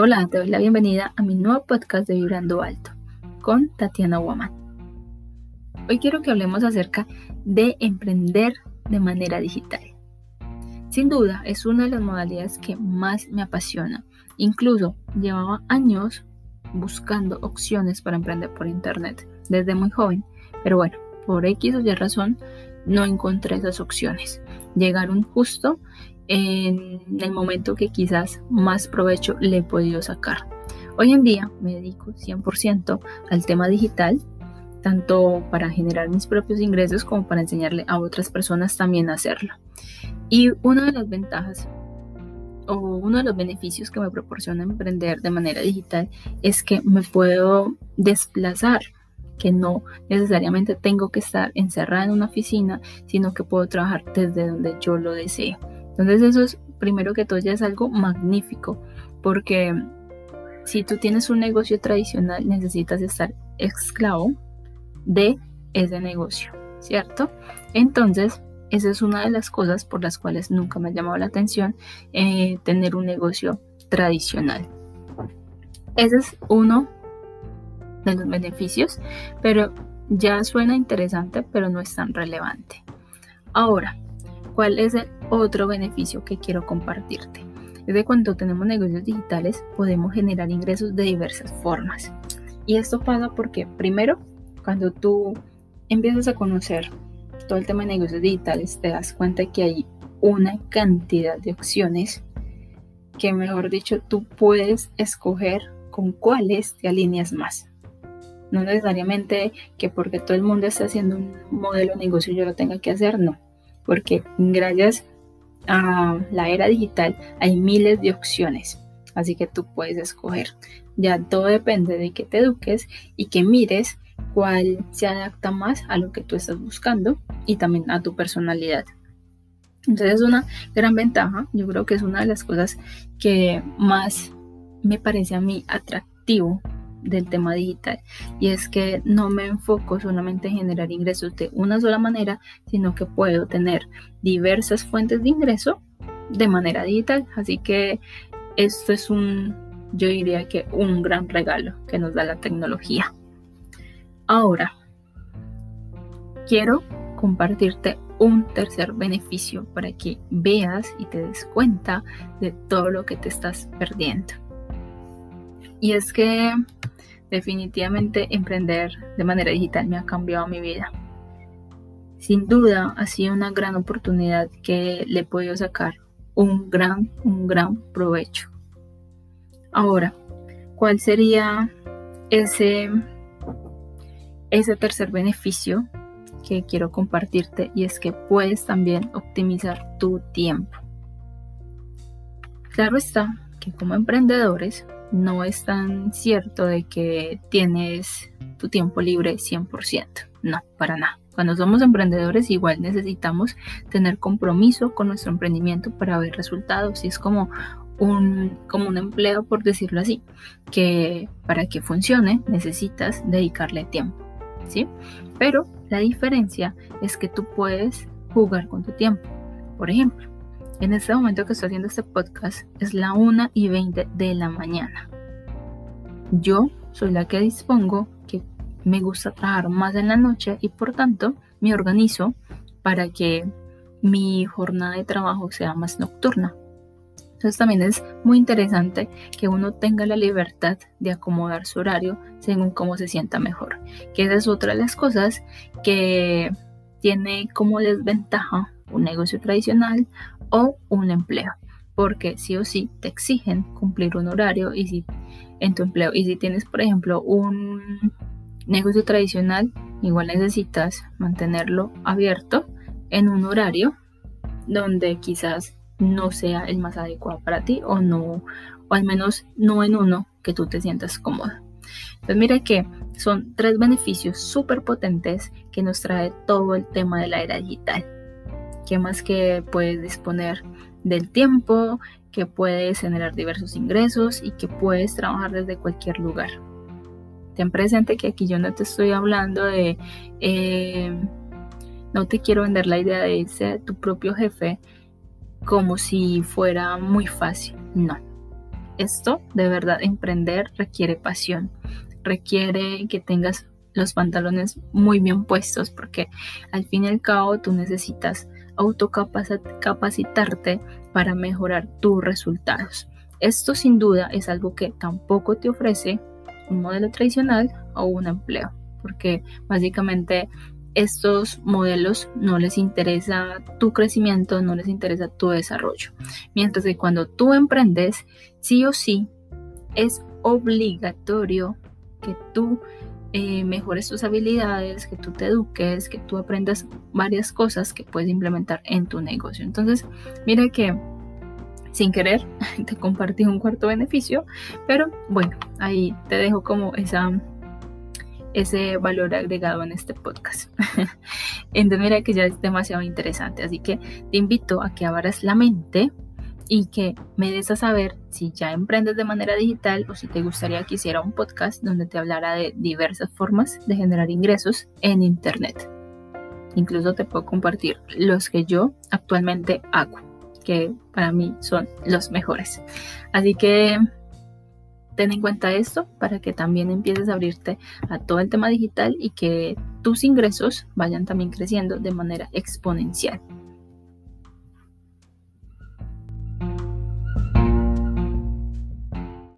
Hola, te doy la bienvenida a mi nuevo podcast de Vibrando Alto con Tatiana Woman. Hoy quiero que hablemos acerca de emprender de manera digital. Sin duda, es una de las modalidades que más me apasiona. Incluso llevaba años buscando opciones para emprender por internet desde muy joven, pero bueno, por X o Y razón no encontré esas opciones. Llegaron justo en el momento que quizás más provecho le he podido sacar. Hoy en día me dedico 100% al tema digital, tanto para generar mis propios ingresos como para enseñarle a otras personas también a hacerlo. Y una de las ventajas o uno de los beneficios que me proporciona emprender de manera digital es que me puedo desplazar, que no necesariamente tengo que estar encerrada en una oficina, sino que puedo trabajar desde donde yo lo desee. Entonces eso es, primero que todo, ya es algo magnífico, porque si tú tienes un negocio tradicional, necesitas estar esclavo de ese negocio, ¿cierto? Entonces, esa es una de las cosas por las cuales nunca me ha llamado la atención eh, tener un negocio tradicional. Ese es uno de los beneficios, pero ya suena interesante, pero no es tan relevante. Ahora, ¿cuál es el otro beneficio que quiero compartirte. Es de cuando tenemos negocios digitales podemos generar ingresos de diversas formas. Y esto pasa porque primero, cuando tú empiezas a conocer todo el tema de negocios digitales, te das cuenta que hay una cantidad de opciones que, mejor dicho, tú puedes escoger con cuáles te alineas más. No necesariamente que porque todo el mundo está haciendo un modelo de negocio yo lo tenga que hacer, no. Porque gracias la era digital hay miles de opciones, así que tú puedes escoger. Ya todo depende de que te eduques y que mires cuál se adapta más a lo que tú estás buscando y también a tu personalidad. Entonces es una gran ventaja, yo creo que es una de las cosas que más me parece a mí atractivo del tema digital y es que no me enfoco solamente en generar ingresos de una sola manera, sino que puedo tener diversas fuentes de ingreso de manera digital. Así que esto es un, yo diría que un gran regalo que nos da la tecnología. Ahora, quiero compartirte un tercer beneficio para que veas y te des cuenta de todo lo que te estás perdiendo. Y es que definitivamente emprender de manera digital me ha cambiado mi vida. Sin duda ha sido una gran oportunidad que le he podido sacar un gran, un gran provecho. Ahora, ¿cuál sería ese, ese tercer beneficio que quiero compartirte? Y es que puedes también optimizar tu tiempo. Claro está que como emprendedores no es tan cierto de que tienes tu tiempo libre 100%. No, para nada. Cuando somos emprendedores igual necesitamos tener compromiso con nuestro emprendimiento para ver resultados. Y es como un, como un empleo, por decirlo así, que para que funcione necesitas dedicarle tiempo. ¿sí? Pero la diferencia es que tú puedes jugar con tu tiempo. Por ejemplo, en este momento que estoy haciendo este podcast es la 1 y 20 de la mañana. Yo soy la que dispongo que me gusta trabajar más en la noche y por tanto me organizo para que mi jornada de trabajo sea más nocturna. Entonces también es muy interesante que uno tenga la libertad de acomodar su horario según cómo se sienta mejor. Que esa es otra de las cosas que tiene como desventaja un negocio tradicional o un empleo, porque sí o sí te exigen cumplir un horario y si en tu empleo y si tienes por ejemplo un negocio tradicional, igual necesitas mantenerlo abierto en un horario donde quizás no sea el más adecuado para ti o no o al menos no en uno que tú te sientas cómodo. Entonces mira que son tres beneficios súper potentes que nos trae todo el tema de la era digital que más que puedes disponer del tiempo, que puedes generar diversos ingresos y que puedes trabajar desde cualquier lugar. Ten presente que aquí yo no te estoy hablando de, eh, no te quiero vender la idea de ser tu propio jefe como si fuera muy fácil, no. esto de verdad emprender requiere pasión, requiere que tengas los pantalones muy bien puestos porque al fin y al cabo tú necesitas autocapacitarte para mejorar tus resultados. Esto sin duda es algo que tampoco te ofrece un modelo tradicional o un empleo, porque básicamente estos modelos no les interesa tu crecimiento, no les interesa tu desarrollo. Mientras que cuando tú emprendes, sí o sí es obligatorio que tú eh, mejores tus habilidades, que tú te eduques, que tú aprendas varias cosas que puedes implementar en tu negocio. Entonces, mira que sin querer te compartí un cuarto beneficio, pero bueno, ahí te dejo como esa ese valor agregado en este podcast. Entonces mira que ya es demasiado interesante, así que te invito a que abras la mente y que me des a saber si ya emprendes de manera digital o si te gustaría que hiciera un podcast donde te hablara de diversas formas de generar ingresos en Internet. Incluso te puedo compartir los que yo actualmente hago, que para mí son los mejores. Así que ten en cuenta esto para que también empieces a abrirte a todo el tema digital y que tus ingresos vayan también creciendo de manera exponencial.